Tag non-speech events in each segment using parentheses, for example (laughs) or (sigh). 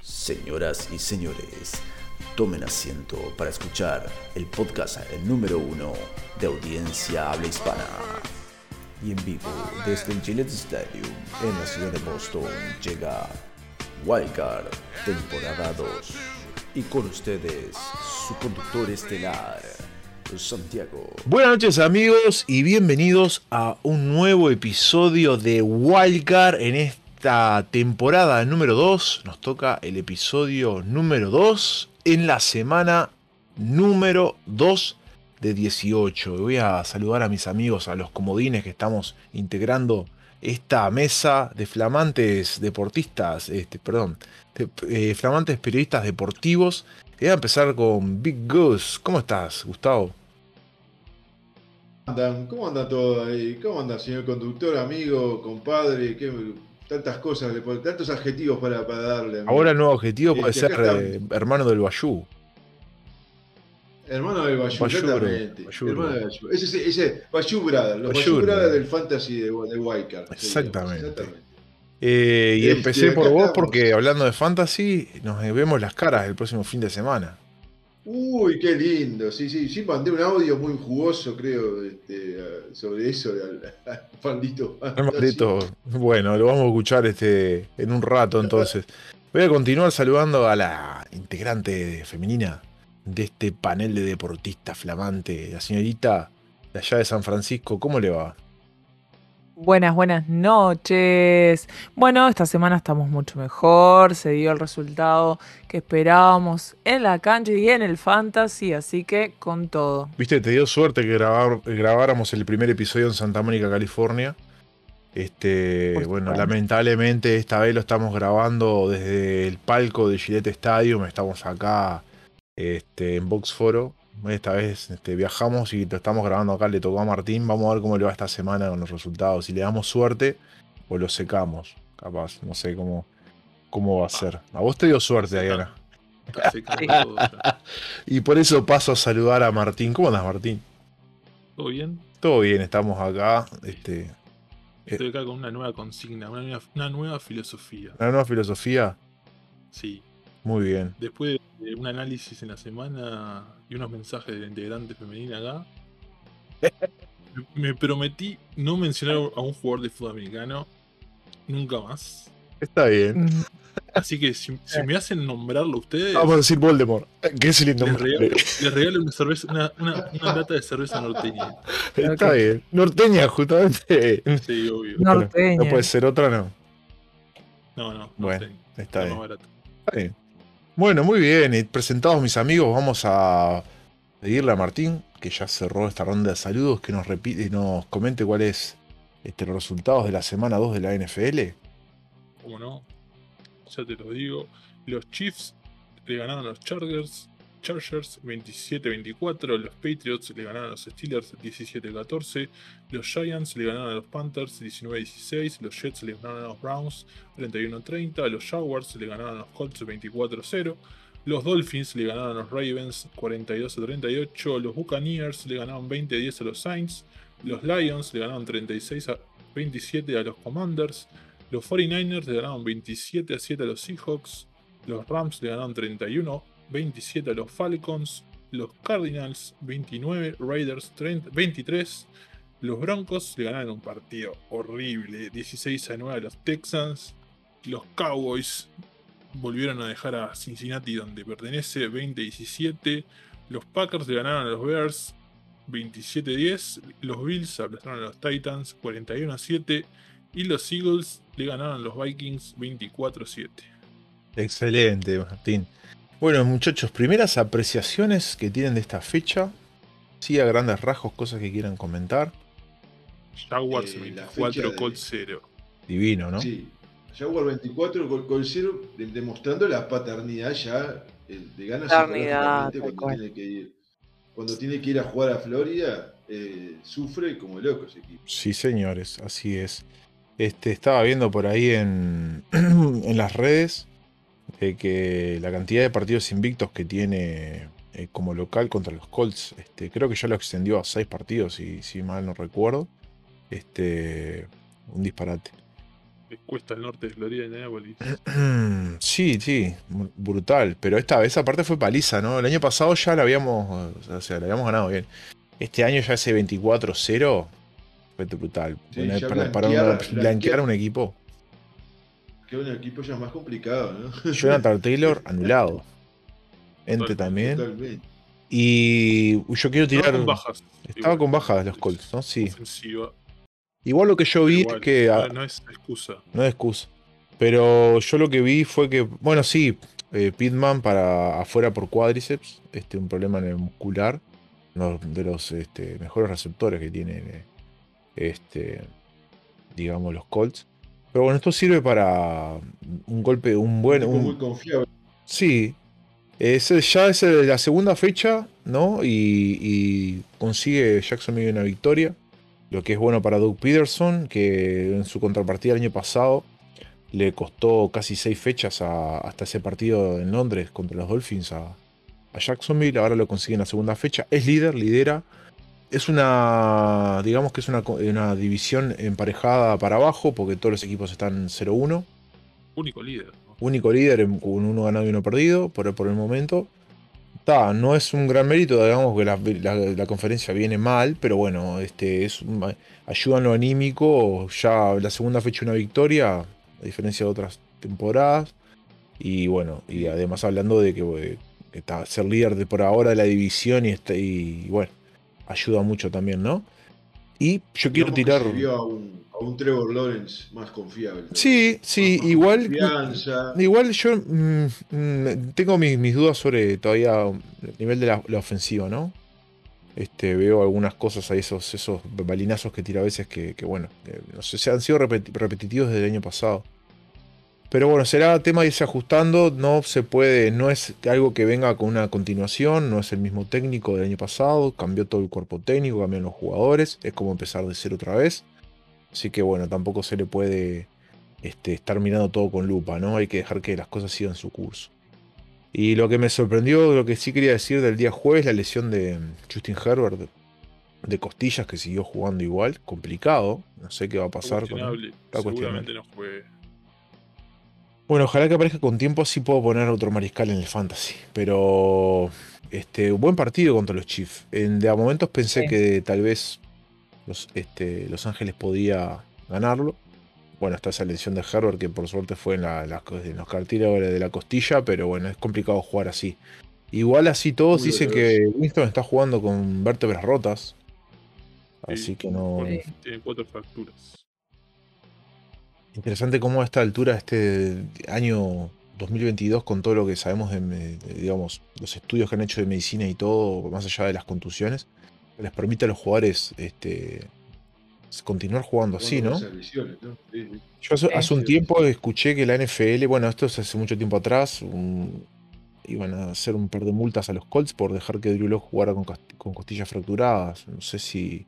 Señoras y señores, tomen asiento para escuchar el podcast el número uno de audiencia habla hispana. Y en vivo desde el Gillette Stadium en la ciudad de Boston llega Wildcard, temporada 2. Y con ustedes, su conductor estelar, Santiago. Buenas noches amigos y bienvenidos a un nuevo episodio de Wildcard en esta temporada número 2. Nos toca el episodio número 2 en la semana número 2 de 18. Voy a saludar a mis amigos, a los comodines que estamos integrando esta mesa de flamantes deportistas, este, perdón, de, eh, flamantes periodistas deportivos. Voy a empezar con Big Goose. ¿Cómo estás, Gustavo? Andan? ¿Cómo anda todo ahí? ¿Cómo anda, señor conductor, amigo, compadre? ¿Qué, tantas cosas, tantos adjetivos para, para darle. amigo. Ahora el nuevo objetivo puede que ser eh, hermano del Bayú. Hermano del Bayou, Bayou, exactamente. Bayou. Hermano del Bayou. Ese, ese, Bayou Brother, los Bayou Bayou Brother del fantasy de, de Wildcard. Exactamente. Eh, y Este, empecé por vos estamos. porque hablando de fantasy, nos vemos las caras el próximo fin de semana. Uy, qué lindo. Sí, sí, sí, mandé un audio muy jugoso, creo, este, sobre eso al, al. Maldito. Bueno, lo vamos a escuchar este, en un rato entonces. Voy a continuar saludando a la integrante femenina de este panel de deportistas flamante, la señorita de allá de San Francisco. ¿Cómo le va? Buenas, buenas noches. Bueno, esta semana estamos mucho mejor, se dio el resultado que esperábamos en la cancha y en el fantasy, así que con todo. Viste, te dio suerte que grabar- grabáramos el primer episodio en Santa Mónica, California. Este, Por bueno, supuesto. lamentablemente esta vez lo estamos grabando desde el palco de Gillette Stadium. Estamos acá este, en Boxforo. Esta vez este, viajamos y lo estamos grabando acá. Le tocó a Martín. Vamos a ver cómo le va esta semana con los resultados. Si le damos suerte o lo secamos. Capaz, no sé cómo, cómo va a ser. A vos te dio suerte, Diana. (laughs) Y por eso paso a saludar a Martín. ¿Cómo andas, Martín? ¿Todo bien? Todo bien, estamos acá. Este, Estoy acá con una nueva consigna, una nueva, una nueva filosofía. una nueva filosofía. Sí. Muy bien. Después de un análisis en la semana y unos mensajes de la integrante femenina acá, me- me prometí no mencionar a un jugador de fútbol americano nunca más. Está bien. Así que si, si me hacen nombrarlo ustedes, Vamos a decir Voldemort. Que es el les regalo, les regalo una, cerveza, una, una- una lata de cerveza norteña. Está bien. Norteña, justamente. Sí, obvio. No. Norteña. No puede ser otra, no. No, no, Bueno, norteña. Está la bien. más. Está bien. Bueno, muy bien. Y presentados mis amigos, vamos a pedirle a Martín, que ya cerró esta ronda de saludos, que nos repite, nos comente cuál es este, los resultados de la semana 2 de la NFL. ¿Cómo no? Ya te lo digo. Los Chiefs le ganaron a los Chargers, Chargers 27-24. Los Patriots le ganaron a los Steelers 17-14. Los Giants le ganaron a los Panthers 19-16. Los Jets le ganaron a los Browns 31-30. Los Jaguars le ganaron a los Colts 24-0. Los Dolphins le ganaron a los Ravens 42-38. Los Buccaneers le ganaron 20-10 a los Saints. Los Lions le ganaron 36-27 a los Commanders. Los 49ers le ganaron 27 a 7 a los Seahawks. Los Rams le ganaron 31 27 a los Falcons. Los Cardinals 29, Raiders 30 23. Los Broncos le ganaron un partido horrible 16 a 9 a los Texans. Los Cowboys volvieron a dejar a Cincinnati donde pertenece 20-17. Los Packers le ganaron a los Bears 27-10. Los Bills aplastaron a los Titans 41-7. Y los Eagles le ganaron a los Vikings 24-7. Excelente, Martín. Bueno, muchachos, primeras apreciaciones que tienen de esta fecha. Sí, a grandes rasgos, cosas que quieran comentar. Jaguars Eh, la 24, fecha de- Colts 0. Divino, ¿no? Sí. Jaguar 24 con, con cero, de- demostrando la paternidad ya de ganas cuando cual. tiene que ir. Cuando tiene que ir a jugar a Florida, eh, sufre como loco ese equipo. Sí, señores, así es. Este, estaba viendo por ahí en, (clears throat) en las redes de que la cantidad de partidos invictos que tiene eh, como local contra los Colts. Este, creo que ya lo extendió a seis partidos, si, si mal no recuerdo. Este, un disparate. Cuesta el norte de Florida y Indianapolis. (clears throat) Sí, sí, brutal. Pero esta vez aparte fue paliza, ¿no? El año pasado ya la habíamos, o sea, la habíamos ganado bien. Este año ya ese 24-0 fue brutal. Sí, para, para blanquear- blanquear- blanquear a un equipo. Que un equipo ya más complicado, ¿no? (laughs) Jonathan Taylor anulado. Ente también. Totalmente. Y yo quiero Estaba tirar. con bajas. Estaba igual. con bajas los Colts, ¿no? Sí. Ofensiva. Igual lo que yo vi Igual, es que. no, no es excusa. No es excusa. Pero yo lo que vi fue que, bueno, sí, eh, Pitman para afuera por cuádriceps, este, un problema en el muscular, uno de los este, mejores receptores que tienen, eh, este, digamos, los Colts. Pero bueno, esto sirve para un golpe, un buen, Un muy confiable. sí, es, ya es la segunda fecha, ¿no? Y, y consigue Jacksonville una victoria, lo que es bueno para Doug Peterson, que en su contrapartida el año pasado le costó casi seis fechas a- hasta ese partido en Londres contra los Dolphins a, a Jacksonville. Ahora lo consigue en la segunda fecha. Es líder, lidera. Es una, digamos que es una, una división emparejada para abajo porque todos los equipos están 0-1. Único líder. ¿no? Único líder con uno ganado y uno perdido por, por el momento. Ta, no es un gran mérito, digamos que la, la- la conferencia viene mal, pero bueno, este, es un- ayuda en lo anímico. Ya la segunda fecha una victoria, a diferencia de otras temporadas. Y bueno, y además hablando de que, eh, que ta, ser líder de por ahora de la división y, este, y bueno, ayuda mucho también, ¿no? Y yo quiero tirar. a un, a un Trevor Lawrence más confiable. Sí, sí, Más igual. Confianza. Igual yo mm, mm, tengo mis, mis dudas sobre todavía el nivel de la, la ofensiva, ¿no? Este, veo algunas cosas ahí, esos, esos balinazos que tira a veces que, que, bueno, que no sé, se han sido repeti- repetitivos desde el año pasado. Pero bueno, será tema de irse ajustando, no se puede, no es algo que venga con una continuación, no es el mismo técnico del año pasado, cambió todo el cuerpo técnico, cambiaron los jugadores, es como empezar de cero otra vez. Así que bueno, tampoco se le puede este, estar mirando todo con lupa, ¿no? Hay que dejar que las cosas sigan su curso. Y lo que me sorprendió, lo que sí quería decir del día jueves, la lesión de Justin Herbert de- costillas que siguió jugando igual, complicado, no sé qué va a pasar con Seguramente no juegue. Bueno, ojalá que aparezca con tiempo, así puedo poner otro mariscal en el fantasy. Pero este, buen partido contra los Chiefs. En, de a momentos pensé Sí. que tal vez los, este, los Ángeles podía ganarlo. Bueno, está esa lesión de Herbert que por suerte fue en, la, en los cartílagos de la costilla, pero bueno, es complicado jugar así. Igual así todos Muy dicen doloroso. que Winston está jugando con vértebras rotas. Así Sí. que no. Tiene cuatro fracturas. Interesante cómo a esta altura, este año 2022, con todo lo que sabemos de, digamos, los estudios que han hecho de medicina y todo, más allá de las contusiones, les permite a los jugadores este, continuar jugando así, ¿no? esas lesiones, ¿no? Sí, sí. Yo hace, un tiempo escuché que la NFL, bueno, esto es hace mucho tiempo atrás, un- iban a hacer un par de multas a los Colts por dejar que Drew Lock jugara con costillas fracturadas. No sé si.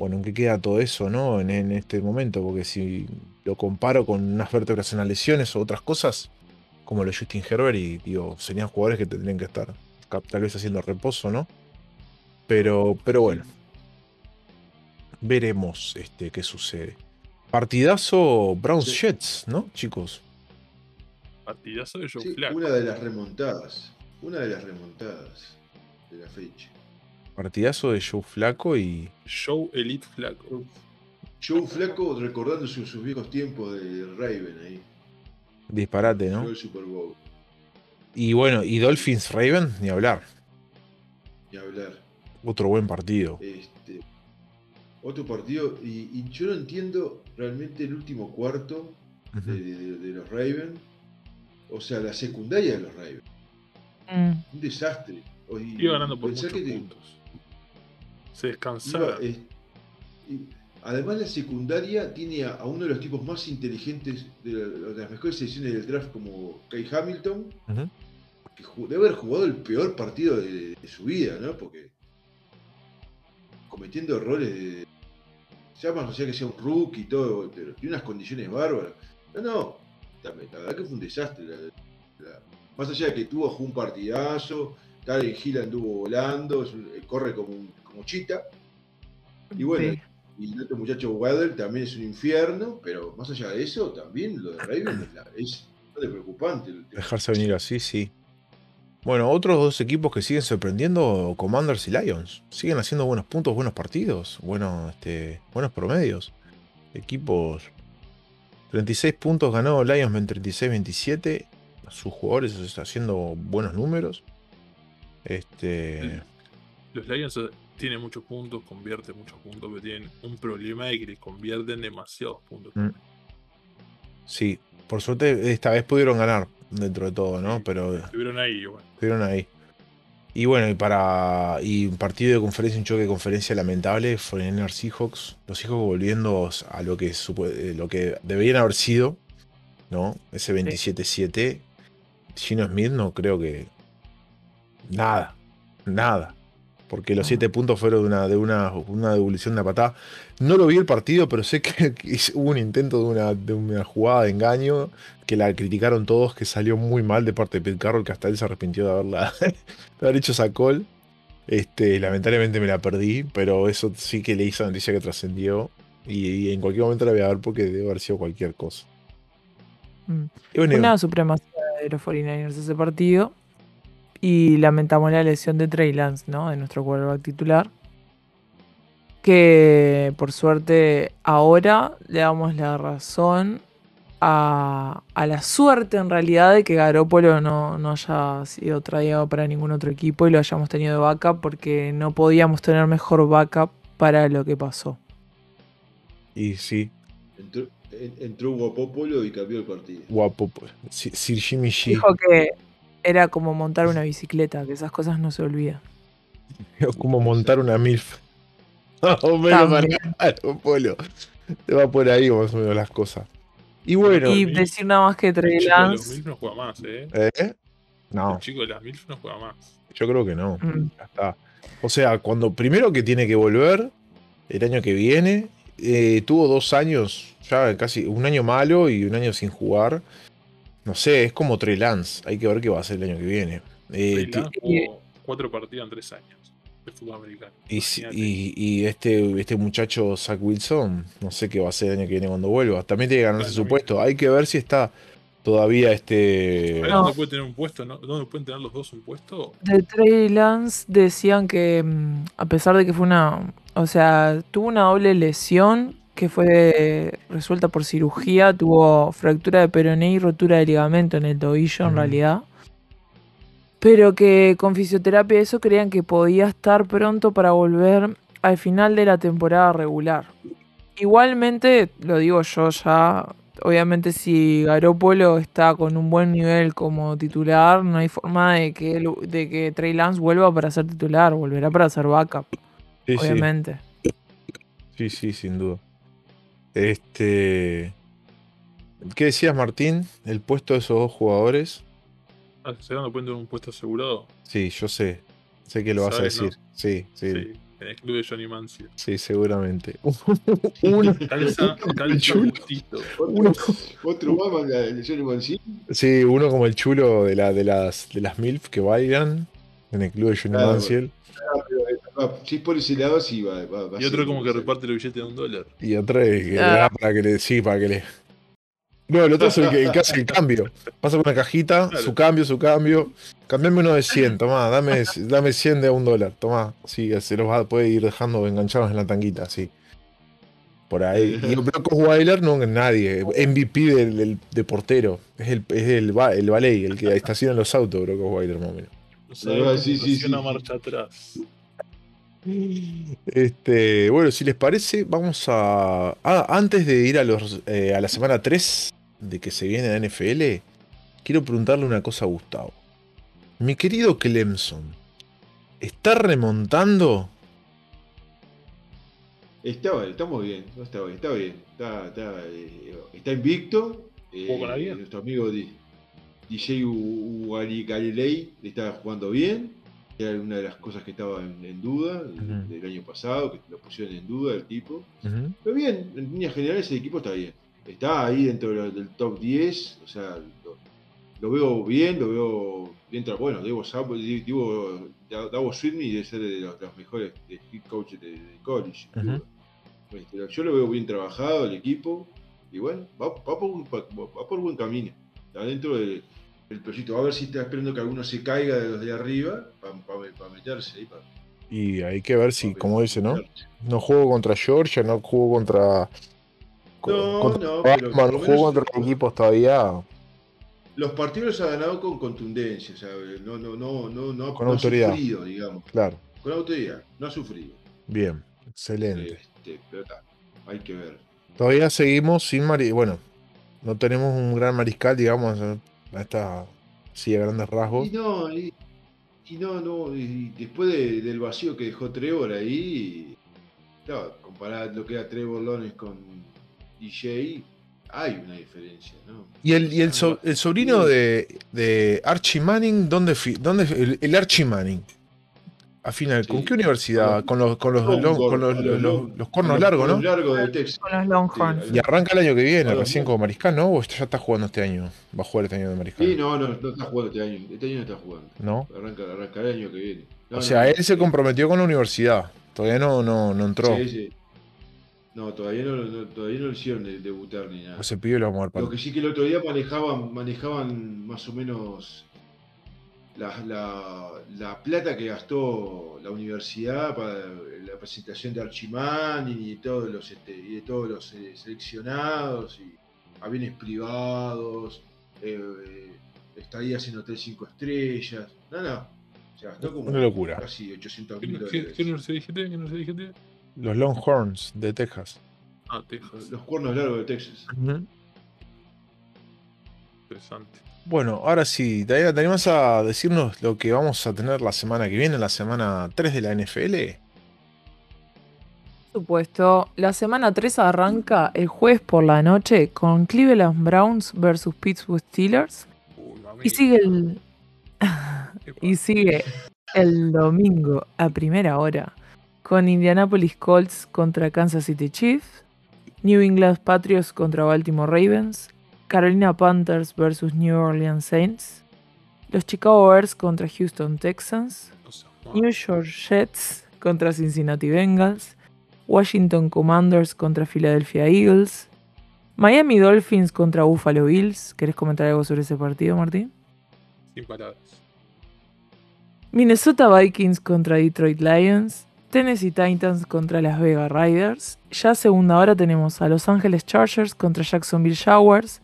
Bueno, ¿en qué queda todo eso, no? En, en este momento, porque si lo comparo con unas vértebras en las lesiones o otras cosas, como lo de Justin Herbert, y digo, serían jugadores que tendrían que estar tal vez haciendo reposo, ¿no? Pero, pero bueno, veremos este, qué sucede. Partidazo Browns Sí. Jets, ¿no, chicos? Partidazo de Joe Sí, una de las remontadas. Una de las remontadas de la fecha. Partidazo de Joe Flaco y. Joe Elite Flaco. Joe Flaco recordando sus, sus viejos tiempos de Raven ahí. Disparate, ¿no? el Super Bowl. Y bueno, y Dolphins Raven, ni hablar. Ni hablar. Otro buen partido. Este, otro partido. Y, y yo no entiendo realmente el último cuarto de, Ujú. de- de- de los Ravens. O sea, la secundaria de los Ravens. Mm, Un desastre. Iba ganando por muchos que te- Se iba, descansaba. eh, y además la secundaria tiene a, a uno de los tipos más inteligentes de, la- de las mejores selecciones del draft como Kai Hamilton, que debe haber jugado el peor partido de, de su vida, ¿no? Porque cometiendo errores de... Ya más allá que sea un rookie y todo, pero tiene unas condiciones bárbaras. No, no, la, la verdad que fue un desastre. la- la- más allá de que tuvo jugó un partidazo, Tarek Hill anduvo volando, es un- eh, corre como, un- como chita. Y bueno, Sí. y el otro muchacho Weather también es un infierno, pero más allá de eso, también lo de Raven es, la- es bastante preocupante. el tema. Dejarse venir así, sí. Bueno, otros dos equipos que siguen sorprendiendo, Commanders y Lions. Siguen haciendo buenos puntos, buenos partidos, buenos, este, buenos promedios. Equipos. 36 puntos ganó Lions en 36-27. Sus jugadores están haciendo buenos números. Este. Los Lions tienen muchos puntos, convierten muchos puntos, pero tienen un problema de que le convierten demasiados puntos. Mm. Sí, por suerte esta vez pudieron ganar dentro de todo, ¿no? Pero Estuvieron ahí igual. Estuvieron ahí. Y bueno, y para. Y un partido de conferencia, un choque de conferencia lamentable, Foreigner Seahawks. Los Seahawks volviendo a lo que, supo- eh, lo que deberían haber sido, ¿no? Ese 27-7. Gino Smith no creo que. Nada. Nada. Porque los No. 7 puntos fueron de una, de una, una devolución de una patada. No lo vi el partido, pero sé que, (laughs) que hubo un intento de una, de una jugada de engaño que la criticaron todos, que salió muy mal de parte de Pete Carroll, que hasta él se arrepintió de haberla (laughs) de haber hecho esa call. Este, lamentablemente me la perdí, pero eso sí que le hizo noticia que trascendió. Y, y en cualquier momento la voy a ver porque debe haber sido cualquier cosa. Mm. Y bueno, Una supremacía de los 49ers ese partido. Y lamentamos la lesión de Trey Lance, ¿no? De nuestro quarterback titular. Que por suerte ahora le damos la razón a, a la suerte en realidad de que Garópolo no, no haya sido traído para ningún otro equipo y lo hayamos tenido de backup porque no podíamos tener mejor backup para lo que pasó. y sí, Entró, en- entró Hugo Popolo y cambió el partido. guapo. Sir Sir Jimmy G. Dijo que era como montar una bicicleta, que esas cosas no se olvidan. (laughs) como montar una MILF. (laughs) O menos Polo. Te va por ahí más o menos las cosas. Y bueno, Y decir nada más que El Trey chico de los Lance. Milf no juega más, ¿eh? ¿eh? No, El chico de las Milf no juega más. yo creo que no. mm, Ya está. O sea, cuando primero que tiene que volver, el año que viene, eh, tuvo dos años, ya casi un año malo y un año sin jugar. No sé, es como Trey Lance. Hay que ver qué va a hacer el año que viene. Eh, Trey ti- Lance jugó cuatro partidos en tres años de fútbol americano. y, y- y este, este muchacho Zach Wilson, no sé qué va a hacer el año que viene cuando vuelva. También tiene que ganarse Claro, su puesto. Hay que ver si está todavía este. No. ¿Dónde puede tener un puesto? ¿no? ¿Dónde pueden tener los dos un puesto? De Trey Lance decían que, mm, a pesar de que fue una. O sea, tuvo una doble lesión que fue resuelta por cirugía. Tuvo fractura de peroné y rotura de ligamento en el tobillo, en Ujú. realidad. Pero que con fisioterapia eso creían que podía estar pronto para volver al final de la temporada regular. Igualmente, lo digo yo ya, obviamente si Garópolo está con un buen nivel como titular, no hay forma de que, de que Trey Lance vuelva para ser titular, volverá para ser backup, Sí, sí. obviamente. Sí, sí, sin duda. Este. ¿Qué decías, Martín? El puesto de esos dos jugadores. Ah, ¿Se dan cuenta de un puesto asegurado? Sí, yo sé. Sé que lo vas a decir. Sí, sí, sí, Sí. En el club de Johnny Manziel. seguramente. (laughs) Uno, Calza, calza chulo. justito. uno, Otro más de Johnny Manziel. sí, uno como el chulo de, la, de, las, de las MILF que bailan en el club de Johnny Claro. Ah, eh, va, Si es por ese lado, sí va. va- va a Y otro ser- como que reparte el billete de un dólar. Y otra es que le Ah. da para que le. Sí, para que le. No, el otro es el que, el que hace el cambio. Pasa por una cajita, Claro. su cambio, su cambio. Cambiame uno de 100, tomá, dame, dame 100 de a un dólar, tomá. Sí, se los va a puede ir dejando enganchados en la tanguita, sí. Por ahí. Y Brock Osweiler, no, nadie. MVP del, del- de portero. Es el, es el, el valet, el que estaciona los autos, Brock Osweiler, más o menos. No sabemos Ah, sí, sí, si una sí. marcha atrás. Este, bueno, si les parece, vamos a. Ah, antes de ir a, los, eh, a la semana 3 de que se viene la NFL, quiero preguntarle una cosa a Gustavo. Mi querido Clemson, ¿está remontando? Está, estamos bien, no está bien, está bien. Está, está, eh, está invicto. Eh, nuestro amigo DJ Galilei está jugando bien. Era una de las cosas que estaba en, en duda Ujú. del año pasado, que lo pusieron en duda el tipo. Ujú. Pero bien, en líneas generales el equipo está bien. Está ahí dentro de lo- del top 10, o sea, lo, lo veo bien, lo veo entra, bueno, Debo, Da- Davo Sweeney debe ser de los, los mejores de head coach de, de college. Ujú. duda. Este, yo lo veo bien trabajado, el equipo, y bueno, va, va por, va- va por buen camino. Está dentro del, del proyecto. A ver si está esperando que alguno se caiga de los de arriba para meterse ahí. pa- Y hay que ver si, como dice, ¿no? No juego contra Georgia, no juego contra. No, contra no, pero por no contra equipos todavía Los partidos los ha ganado con contundencia, ¿sabe? No, no, no, no, no, Con no autoridad. ha sufrido, digamos. Claro, Con autoridad, no ha sufrido. bien, excelente. Este, pero está, hay que ver. Todavía seguimos sin mari bueno, no tenemos un gran mariscal, digamos, a esta sí a grandes rasgos. Y no, y, y no, no, y después de- del vacío que dejó Trevor ahí, claro, comparar lo que era Trevor Lawrence con DJ, hay una diferencia, ¿no? Y el, y el, so- el sobrino de, de Archie Manning, ¿dónde, fi- dónde el, el Archie Manning? Al final, ¿con Sí. qué universidad? Con los, con los, Con long- los- con los, los- los- cornos largos, ¿no? largos de Texas. Con los Longhorns. Sí, Y arranca el año que viene, recién como mariscal, ¿no? ¿O ya está jugando este año? Va a jugar este año de mariscal. Sí, no, no, no está jugando este año. Este año no está jugando. ¿No? Arranca, arranca el año que viene. No, O sea, no, él se comprometió con la universidad. Todavía no, no, no entró. Sí, sí. No, todavía no, no- todavía no lo hicieron de- debutar ni nada. Pues se pidió lo vamos a ver para- Lo que sí que el otro día manejaban, manejaban más o menos la, la- la plata que gastó la universidad para la presentación de Archimán y de todos los este, y de todos los eh, seleccionados y aviones privados, eh, eh, estadías en hotel 5 estrellas. No, no. Se gastó como Una locura. casi 800 ¿Qué, mil dólares. qué universidad dijiste? ¿Qué dijiste? Los Longhorns de Texas. Ah, Texas. Los cuernos largos de Texas. Interesante. Bueno, ahora sí, Diana, ¿te animas a decirnos lo que vamos a tener la semana que viene, la semana 3 de la NFL? Por supuesto, la semana 3 arranca el jueves por la noche con Cleveland Browns versus Pittsburgh Steelers. Y sigue el, (laughs) y sigue el domingo a primera hora con Indianapolis Colts contra Kansas City Chiefs, New England Patriots contra Baltimore Ravens, Carolina Panthers versus New Orleans Saints, los Chicago Bears contra Houston Texans. New York Jets contra Cincinnati Bengals, Washington Commanders contra Philadelphia Eagles, Miami Dolphins contra Buffalo Bills. ¿Querés comentar algo sobre ese partido, Martín? Sin palabras. Minnesota Vikings contra Detroit Lions, Tennessee Titans contra Las Vegas Riders. Ya segunda hora tenemos a Los Angeles Chargers contra Jacksonville Jaguars,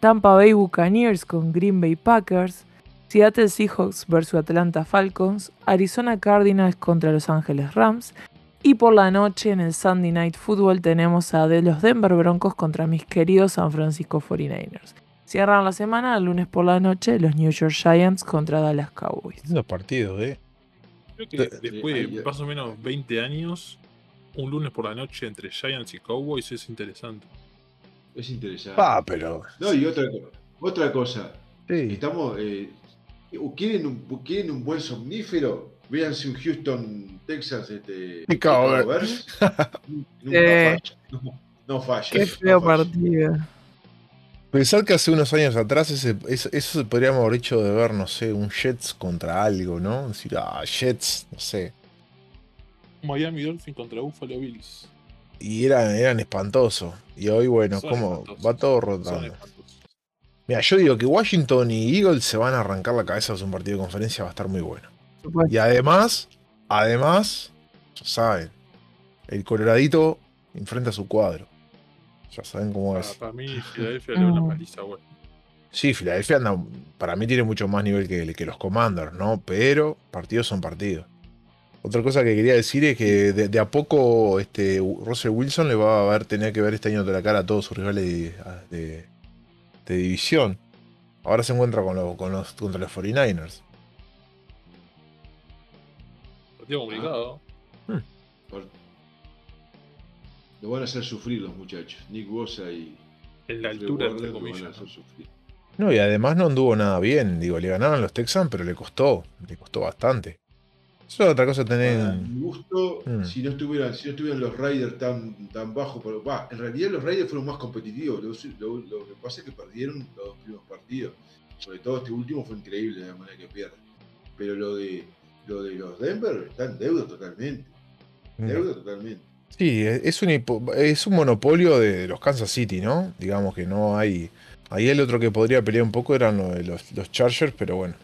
Tampa Bay Buccaneers con Green Bay Packers, Seattle Seahawks versus Atlanta Falcons, Arizona Cardinals contra Los Angeles Rams. Y por la noche en el Sunday Night Football tenemos a de los Denver Broncos contra mis queridos San Francisco 49ers. Cierran la semana el lunes por la noche los New York Giants contra Dallas Cowboys. Lindos partidos, ¿eh? Creo que Eh, después de más o menos 20 años, un lunes por la noche entre Giants y Cowboys es interesante. Es interesante. Ah, pero. No, y otra, otra cosa. Sí. Estamos. eh, ¿quieren, un, ¿Quieren un buen somnífero? Véanse un Houston, Texas. Este. (laughs) Nunca Eh. falla. No, no falla. Qué no feo falla. partido. Pensar que hace unos años atrás ese, eso, eso se podríamos haber hecho de ver, no sé, un Jets contra algo, ¿no? Decir, ah, Jets, no sé. Miami Dolphins contra Buffalo Bills. Y eran, eran espantosos. Y hoy, bueno, Son como va todo rotando. Mira, yo digo que Washington y Eagles se van a arrancar la cabeza de un partido de conferencia, va a estar muy bueno. Y además, además, ya saben, el Coloradito enfrenta a su cuadro. Ya saben cómo Para, es. para mí, (laughs) Filadelfia le da una Mm. paliza, bueno. Sí, Filadelfia anda, para mí tiene mucho más nivel que, que los Commanders, ¿no? Pero partidos son partidos. Otra cosa que quería decir es que de, de a poco este, Russell Wilson le va a ver, tener que ver este año de la cara a todos sus rivales de, de- de división. Ahora se encuentra con, los- con los, contra los 49ers. Partido complicado. Por- Lo van a hacer sufrir los muchachos. Nick Bosa y. En la altura, entre van a comillas. sufrir. No, y además no anduvo nada bien. Digo, le ganaron los Texans, pero le costó. Le costó bastante. Eso es otra cosa tener. Para mi gusto, Mm. si no estuvieran, si no estuvieran los Raiders tan, tan bajos, pero va, en realidad los Raiders fueron más competitivos. Lo, lo- lo que pasa es que perdieron los dos primeros partidos. sobre todo este último fue increíble de la manera que pierde. Pero lo de lo de los Denver está en deuda totalmente. Deuda totalmente. Sí, es un, es un monopolio de los Kansas City, ¿no? Digamos que no hay. Ahí el otro que podría pelear un poco eran los, los Chargers, pero bueno.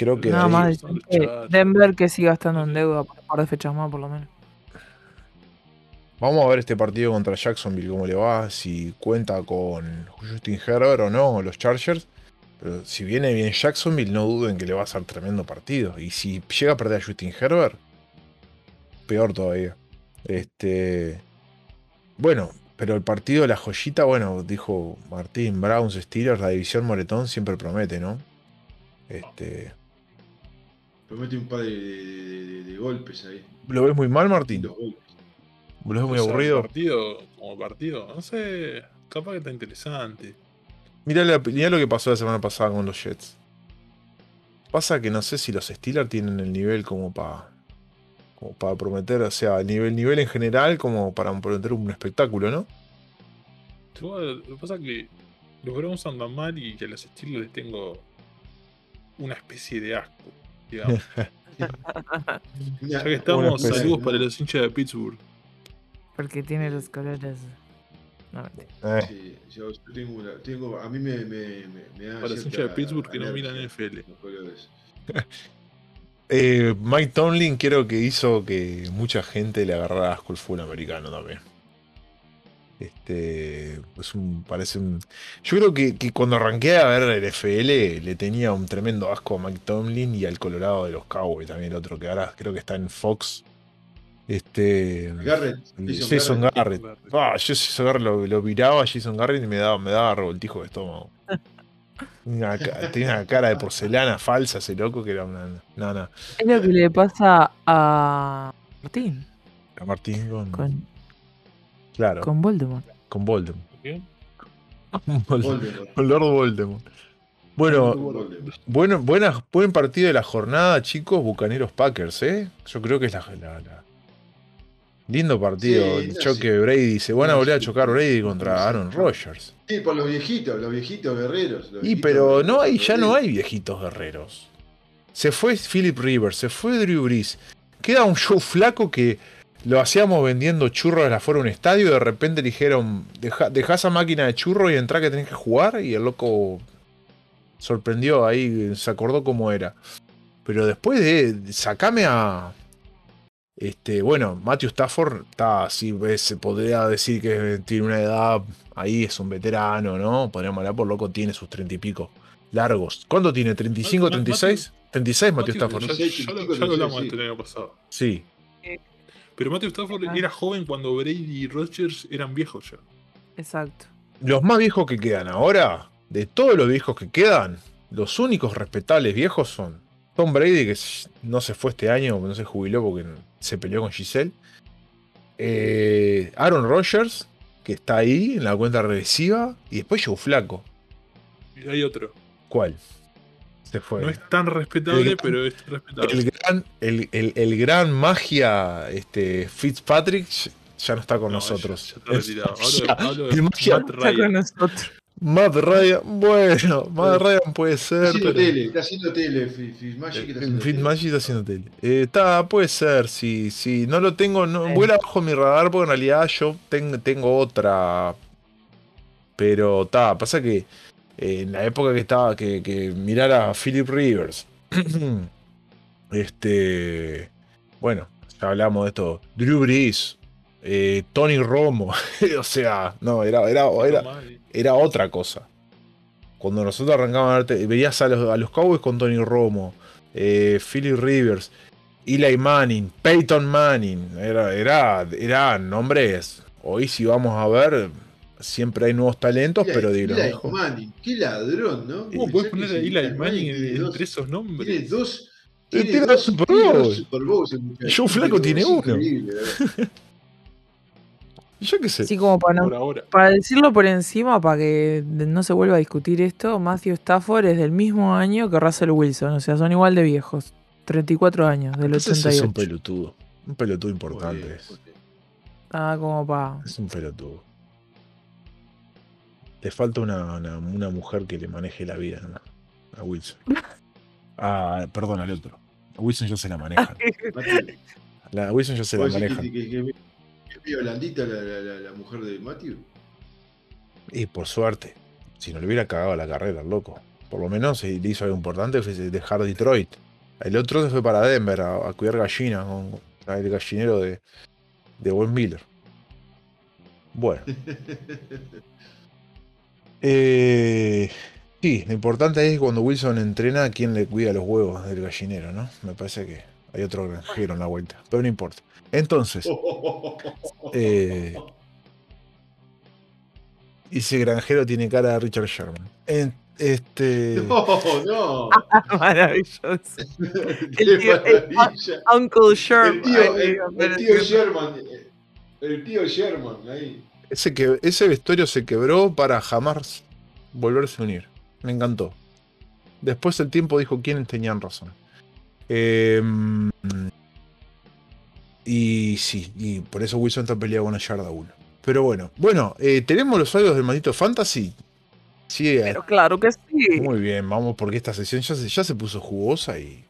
Creo que. Nada ahí- más. Denver que siga estando en deuda por un par de fechas más, por lo menos. Vamos a ver este partido contra Jacksonville, cómo le va, si cuenta con Justin Herbert o no, los Chargers. Pero si viene bien Jacksonville, no duden que le va a ser tremendo partido. Y si llega a perder a Justin Herbert, peor todavía. Este. Bueno, pero el partido la joyita, bueno, dijo Martín, Browns, Steelers, la división Moretón siempre promete, ¿no? Este. Promete un par de, de- de- de golpes ahí. ¿Lo ves muy mal, Martín? Golpes. ¿Lo ves muy O sea, aburrido? Partido, como partido, no sé, capaz que está interesante. Mirá, la- mirá lo que pasó la semana pasada con los Jets. Pasa que no sé si los Steelers tienen el nivel como para como para prometer, o sea, el nivel, nivel en general como para prometer un espectáculo, ¿no? Lo que pasa es que los Browns andan mal y que a los Steelers les tengo una especie de asco, digamos. (laughs) Ya que estamos, saludos para los hinchas de Pittsburgh. Porque tiene los colores. No. Eh, Sí, yo, yo tengo una, tengo, a mí me, me, me, me da Para los hinchas de Pittsburgh que no miran NFL. los colores. (laughs) eh, Mike Tomlin creo que hizo que mucha gente le agarrara asco al fútbol americano también. Este, es un, parece un... Yo creo que, que cuando arranqué a ver el NFL le tenía un tremendo asco a Mike Tomlin y al Colorado de los Cowboys también, el otro que ahora creo que está en Fox. Este... Garrett, Jason Garrett. Garrett. Ah, yo Jason Garrett lo, lo miraba a Jason Garrett y me daba, me daba revoltijo de estómago. (laughs) Una tenía una cara de porcelana falsa ese loco que era una. No, no. Es lo que le pasa a Martín A Martín con. con, claro, con, con Voldemort. Voldemort. ¿Qué? Con Voldemort. Voldemort. Con Lord Voldemort. Bueno, Voldemort. bueno buena, buen partido de la jornada, chicos. Bucaneros Packers, ¿eh? Yo creo que es la. la- la- Lindo partido. Sí, el choque de Brady. Se van a volver a chocar Brady contra Aaron Rodgers. Sí, por los viejitos, los viejitos guerreros. los Y viejitos pero guerreros, no hay, ya no hay viejitos guerreros. Se fue Philip Rivers, se fue Drew Brees. Queda un show flaco que lo hacíamos vendiendo churros afuera de un estadio y de repente le dijeron, deja, deja esa máquina de churro y entra que tenés que jugar y el loco sorprendió ahí, se acordó cómo era. Pero después de, sacame a... Este, bueno, Matthew Stafford está así, se podría decir que tiene una edad ahí, es un veterano, ¿no? Podríamos hablar por loco, tiene sus treinta y pico largos. ¿Cuánto tiene? ¿35, Matthew- 36? 36 Matthew Matthew, Stafford. ya, lo, hablamos sí. este el año pasado. Sí. Pero Matthew Stafford Ah. era joven cuando Brady y Rodgers eran viejos ya. Exacto. Los más viejos que quedan ahora, de todos los viejos que quedan, los únicos respetables viejos son Tom Brady, que no se fue este año, no se jubiló porque se peleó con Giselle. Eh, Aaron Rodgers, que está ahí en la cuenta regresiva. Y después Joe Flaco. Y hay otro. ¿Cuál? Se fue. No es tan respetable, pero es respetable. el gran, el, el- el gran magia este, Fitzpatrick ya no está con No, nosotros. Ya, ya está retirado. Ya, Hablo, hablo el de magia- Matt Está con Ryan. nosotros. Matt Ryan, bueno, Matt Ryan puede Está ser, haciendo pero. tele, está haciendo tele, Fitzmagic está haciendo tele. Fitzmagic está haciendo tele. Eh, Está, puede ser, sí, sí. No lo tengo, no, Sí. vuela bajo mi radar porque en realidad yo tengo, tengo otra. Pero está, pasa que en la época que estaba, que, que mirar a Philip Rivers. (clears throat) este. Bueno, ya hablamos de esto. Drew Brees. eh, Tony Romo. (laughs) o sea, no, era, era, era, era otra cosa. Cuando nosotros arrancábamos a verte, veías a los, a los Cowboys con Tony Romo, eh, Philip Rivers, Eli Manning, Peyton Manning, era, era, eran nombres. Hoy si vamos a ver, siempre hay nuevos talentos, Eli- pero de los Eli. Manning, qué ladrón, ¿no? ¿Cómo que poner a Eli Manning tiene entre esos Tiene nombres? dos. Tiene tiene dos dos Super tiene dos Bowls. Super Bowls. Joe Flacco tiene uno. Yo qué sé. Así como para, no- Por ahora. para decirlo por encima, para que no se vuelva a discutir esto, Matthew Stafford es del mismo año que Russell Wilson. O sea, son igual de viejos. 34 años, del Entonces es un 88. pelotudo. Un pelotudo importante. bien. Ah, como para. Es un pelotudo. Le falta una, una- una mujer que le maneje la vida ¿no? a Wilson. (laughs) Ah, perdón, al otro. A Wilson ya se la maneja. (laughs) Matthew, La, a Wilson ya se la ¿vos decís maneja. que, que, que- que es medio blandita la, la- la- la mujer de Matthew? Y por suerte, si no le hubiera cagado la carrera, el loco. Por lo menos si le hizo algo importante fue dejar Detroit. El otro se fue para Denver a, a cuidar gallinas con el gallinero de, de Von Miller. Bueno. (laughs) Eh, sí, lo importante es cuando Wilson entrena, quién le cuida los huevos del gallinero, ¿no? Me parece que hay otro granjero en la vuelta, pero no importa. Entonces, (laughs) Eh, ese granjero tiene cara de Richard Sherman. En- este, No, no. (laughs) Maravilloso. (laughs) El tío- el-. Uncle Sherman. El tío, el, tío que- Sherman. eh, El tío Sherman, ahí. Ese, que, ese vestuario se quebró para jamás volverse a unir. Me encantó. Después el tiempo dijo quiénes tenían razón. Em, y sí, y por eso Wilson está peleado con la yarda 1. Pero bueno, bueno, eh, tenemos los audios del maldito Fantasy. Sí, eh, Pero claro que sí. muy bien, vamos, porque esta sesión ya se, ya se puso jugosa y.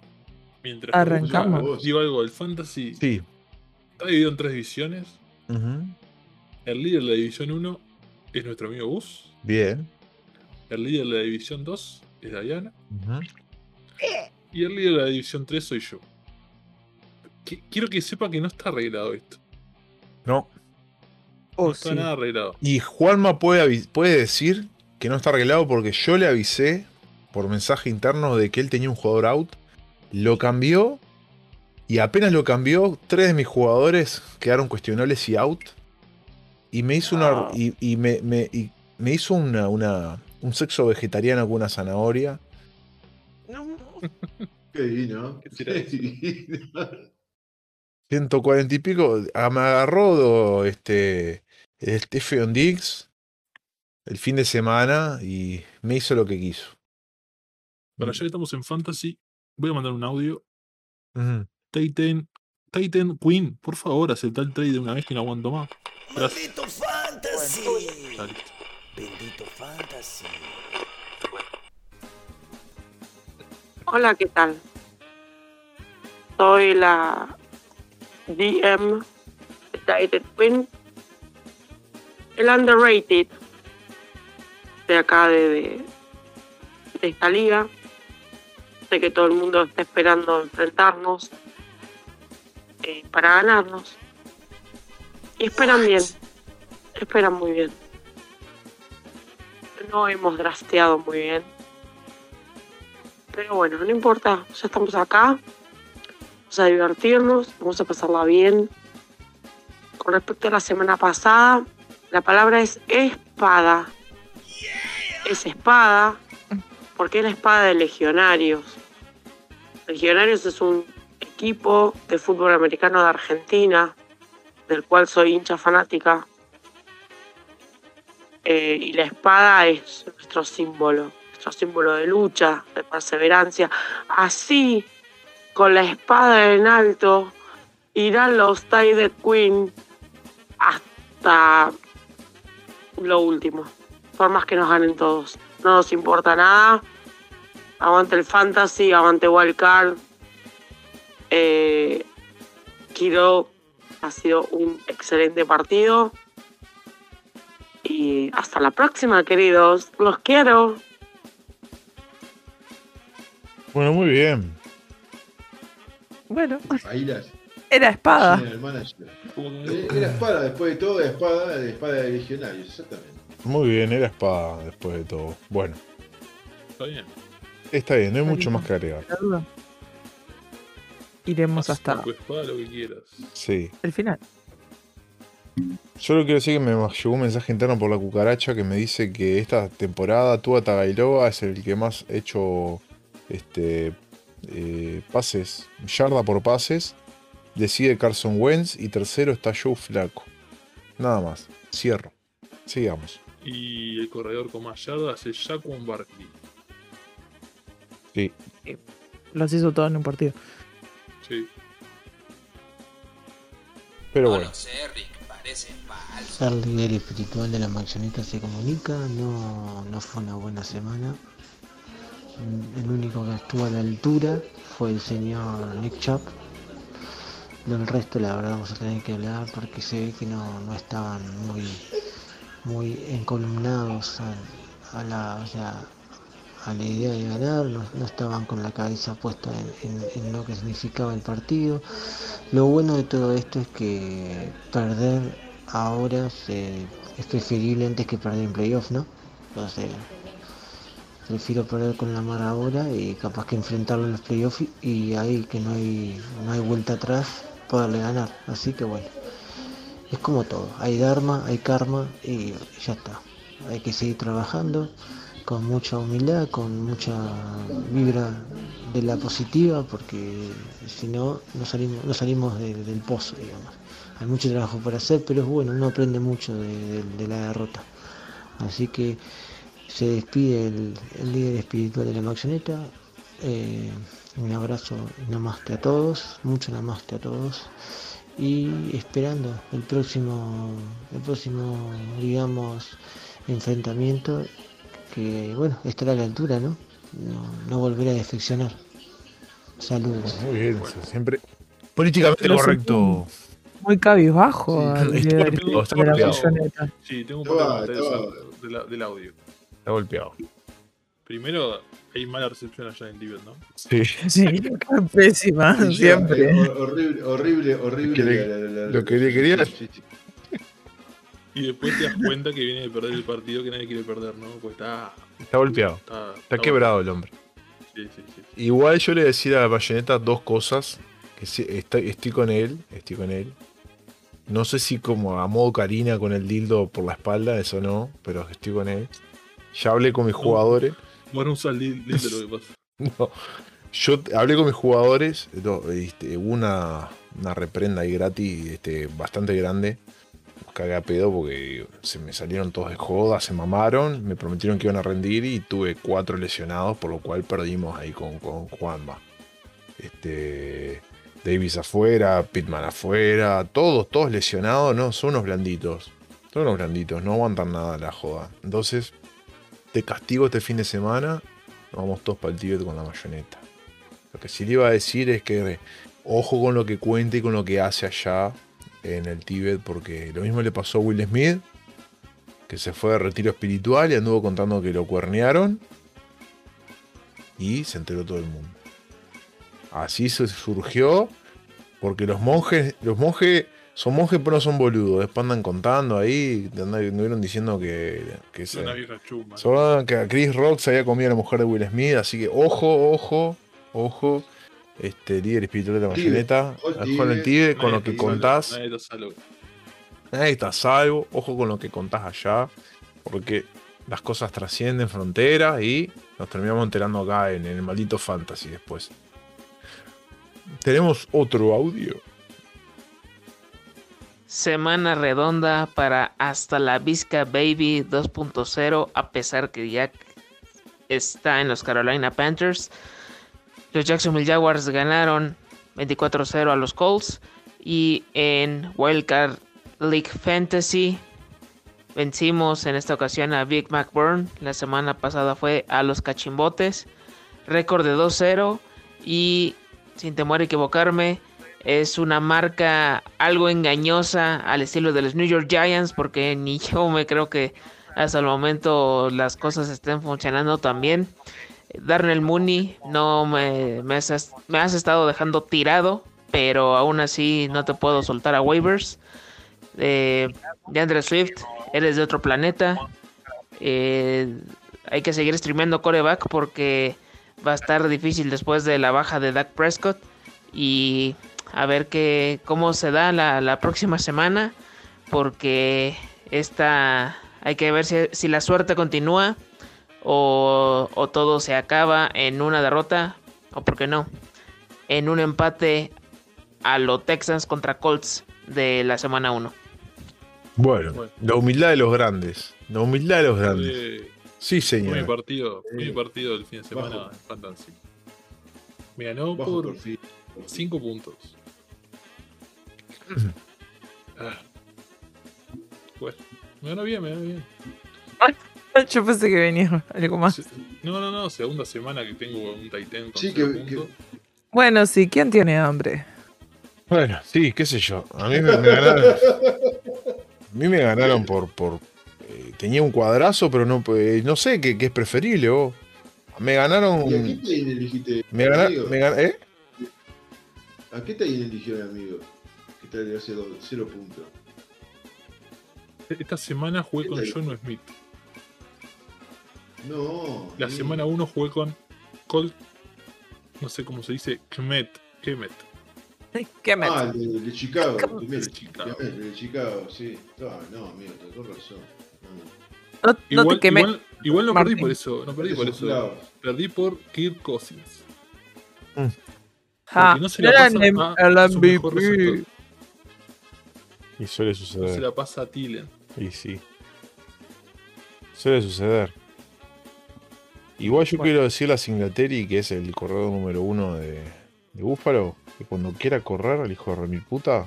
Mientras Arrancamos. Digo algo del Fantasy, Sí. está dividido en tres divisiones. Ujú, El líder de la división 1 es nuestro amigo Gus. Bien. El líder de la división 2 es Diana. Y el líder de la división 3 soy yo. Qui- Quiero que sepa que no está arreglado esto. No. Oh, no está sí. nada arreglado. Y Juanma puede, puede decir que no está arreglado porque yo le avisé por mensaje interno de que él tenía un jugador out. Lo cambió. Y apenas lo cambió, tres de mis jugadores quedaron cuestionables y out. Y me hizo una. Y, y me, me- y me hizo una, una- un sexo vegetariano con una zanahoria. No. Qué divino. ¿Qué será Qué eso? divino. 140 y pico. ah, Me agarró este. El Stephen Diggs. El fin de semana. Y me hizo lo que quiso. Para ya que estamos en Fantasy, voy a mandar un audio. Ujú. Titan, Titan Queen, por favor, acepta el trade de una vez que no aguanto más. Maldito fantasy. Bendito fantasy. Hola, ¿qué tal? Soy la DM de Titan Queen, el underrated de acá de, de, de esta liga. Sé que todo el mundo está esperando enfrentarnos eh, para ganarnos. Y esperan bien, esperan muy bien. No hemos drasteado muy bien. Pero bueno, no importa, ya estamos acá. Vamos a divertirnos, vamos a pasarla bien. Con respecto a la semana pasada, la palabra es espada. Es espada, porque es la espada de Legionarios. Legionarios es un equipo de fútbol americano de Argentina, del cual soy hincha fanática. Eh, y la espada es nuestro símbolo, nuestro símbolo de lucha, de perseverancia. Así, con la espada en alto, irán los Tide Queen hasta lo último. Por más que nos ganen todos. No nos importa nada. Aguante el fantasy, aguante Wildcard. Eh, Kiro ha sido un excelente partido. Y hasta la próxima, queridos. Los quiero. Bueno, muy bien. Bueno, Ahí las. era espada. General Manager. ¿Cómo Eh, que- Era espada, después de todo, era espada, de espada de legionarios, exactamente. Muy bien, era espada después de todo. Bueno, Está bien. está bien, no hay Está mucho bien. más que agregar. Iremos Haz hasta con tu espada lo que quieras. Sí. el final. Solo quiero decir que me llegó un mensaje interno por la cucaracha que me dice que esta temporada Tua Tagovailoa es el que más ha hecho este, eh, pases, yarda por pases. Decide Carson Wentz y tercero está Joe Flaco. Nada más. Cierro. Sigamos. Y el corredor con más yardas es Jaquan Barkley. Sí. Los hizo todo en un partido. Sí. Pero no bueno. lo sé, Rick. El líder espiritual de la manzanita se comunica, no, no fue una buena semana. El único que estuvo a la altura fue el señor Nick Chubb. Del resto la verdad vamos a tener que hablar porque se ve que no, no estaban muy, muy encolumnados a, a la, o sea, a la idea de ganar, no, estaban con la cabeza puesta en, lo que significaba el partido. Lo bueno de todo esto es que perder ahora es preferible antes que perder en playoff, ¿no? Entonces, prefiero perder con la mar ahora y capaz que enfrentarlo en los playoffs y ahí que no hay, no hay vuelta atrás, poderle ganar. Así que bueno, es como todo, hay dharma, hay karma y ya está. Hay que seguir trabajando con mucha humildad, con mucha vibra de la positiva, porque si no, no salimos, no salimos de- del pozo, digamos. Hay mucho trabajo por hacer, pero es bueno, uno aprende mucho de, la derrota. Así que se despide el, líder espiritual de la Maxoneta. Eh, un abrazo namaste a todos, mucho namaste a todos. Y esperando el próximo, el próximo, digamos, enfrentamiento que bueno, estará a la altura, ¿no? No, no volver a defeccionar. Saludos. Muy bien, siempre políticamente Lo correcto. Muy cabizbajo. Sí, está golpeado, está. Sí, tengo un par de la- del audio. Está golpeado. Primero, hay mala recepción allá en Tibet, ¿no? Sí. Sí, pésima, Sí, siempre. hor- horrible, horrible, horrible. Que le- la- la- la- lo que le quería- sí, sí. (laughs) Y después te das cuenta que viene de perder el partido que nadie quiere perder, ¿no? Pues está. Está golpeado. Está, Está quebrado el hombre. Sí, sí, sí. sí. Igual yo le decía a Bayonetta dos cosas. Que sí, estoy, estoy con él. Estoy con él. No sé si como a modo Karina con el dildo por la espalda, eso no, pero estoy con él. Ya hablé con mis jugadores. Bueno, un sal lindo lo que (laughs) pasa. No, yo hablé con mis jugadores, no, este, hubo una, una reprenda ahí gratis este, bastante grande. Cagué a pedo porque se me salieron todos de joda, se mamaron, me prometieron que iban a rendir y tuve cuatro lesionados, por lo cual perdimos ahí con, con Juanma. Este, Davis afuera, Pitman afuera, todos, todos lesionados, no, son unos blanditos. Son unos blanditos, no aguantan nada la joda. Entonces, te castigo este fin de semana vamos todos para el Tíbet con la mayoneta. Lo que sí le iba a decir es que ojo con lo que cuenta y con lo que hace allá en el Tíbet, porque lo mismo le pasó a Will Smith, que se fue de retiro espiritual y anduvo contando que lo cuernearon y se enteró todo el mundo. Así se surgió, porque los monjes, los monjes son monjes pero no son boludos, después andan contando ahí, anduvieron diciendo que, que se- que a Chris Rock se había comido a la mujer de Will Smith, así que ojo, ojo, ojo. Este líder espiritual de la ojo al en el Tíbet, con Nadie lo que está salvo, contás. Nadie está salvo. Nadie está a salvo, ojo con lo que contás allá, porque las cosas trascienden fronteras y nos terminamos enterando acá en el maldito fantasy después. Tenemos otro audio. Semana redonda para Hasta la Vizca Baby 2.0, a pesar que ya está en los Carolina Panthers. Los Jacksonville Jaguars ganaron 24-0 a los Colts. Y en Wildcard League Fantasy vencimos en esta ocasión a Big McBurn. La semana pasada fue a los Cachimbotes. Récord de 2-0. Y sin temor a equivocarme, es una marca algo engañosa al estilo de los New York Giants porque ni (laughs) yo me creo que hasta el momento las cosas estén funcionando tan bien. Darnell Mooney no me, me, has, me has estado dejando tirado, pero aún así no te puedo soltar a waivers. Eh, DeAndre Swift, eres de otro planeta. Eh, hay que seguir streameando coreback porque va a estar difícil después de la baja de Dak Prescott. Y a ver qué, cómo se da la, la próxima semana. Porque esta hay que ver si, si la suerte continúa o, o todo se acaba en una derrota o por qué no en un empate a los Texans contra Colts de la semana 1. Bueno, Bueno. la humildad de los grandes. La humildad de los grandes. Sí, señor. partido, fue mi Sí. partido del fin de semana Bajo. Fantasy. Me ganó Bajo por perfil. 5 puntos. Ah. Bueno, me ganó bien, me ganó bien. (laughs) Yo pensé que venía algo más. No, no, no, segunda semana que tengo un Titan con Sí, que-. Bueno, sí, ¿quién tiene hambre? Bueno, sí, qué sé yo. A mí me, me ganaron. A mí me ganaron por. por eh, tenía un cuadrazo, pero no, eh, no sé qué, qué es preferible. vos. Me ganaron. ¿Y a qué elegiste? Me ganaron. amigo? Me gan- ¿eh? ¿A qué Tain eligió mi amigo? Que te dio cero, cero puntos. Esta semana jugué con. John Smith. No. La amigo. semana 1 jugué con Colt. No sé cómo se dice. Kmet. Kemet. ¿Qué me Ah, el de, de Chicago. Primero, De Chicago. El de Chicago, sí. Ah, no, amigo, te con razón. No. No, no Igual, te quemé. igual, igual no Martín. perdí por eso. No perdí por eso. clavos. Perdí por Kirk Cousins. Ja, porque no se la era pasa el, a su mejor receptor. Y suele No se suceder. la pasa a Tillen. Y sí. Suele suceder. Igual yo Bueno. quiero decirle a Singletary, que es el corredor número uno de, de Búfalo, que cuando quiera correr, el hijo de remil puta,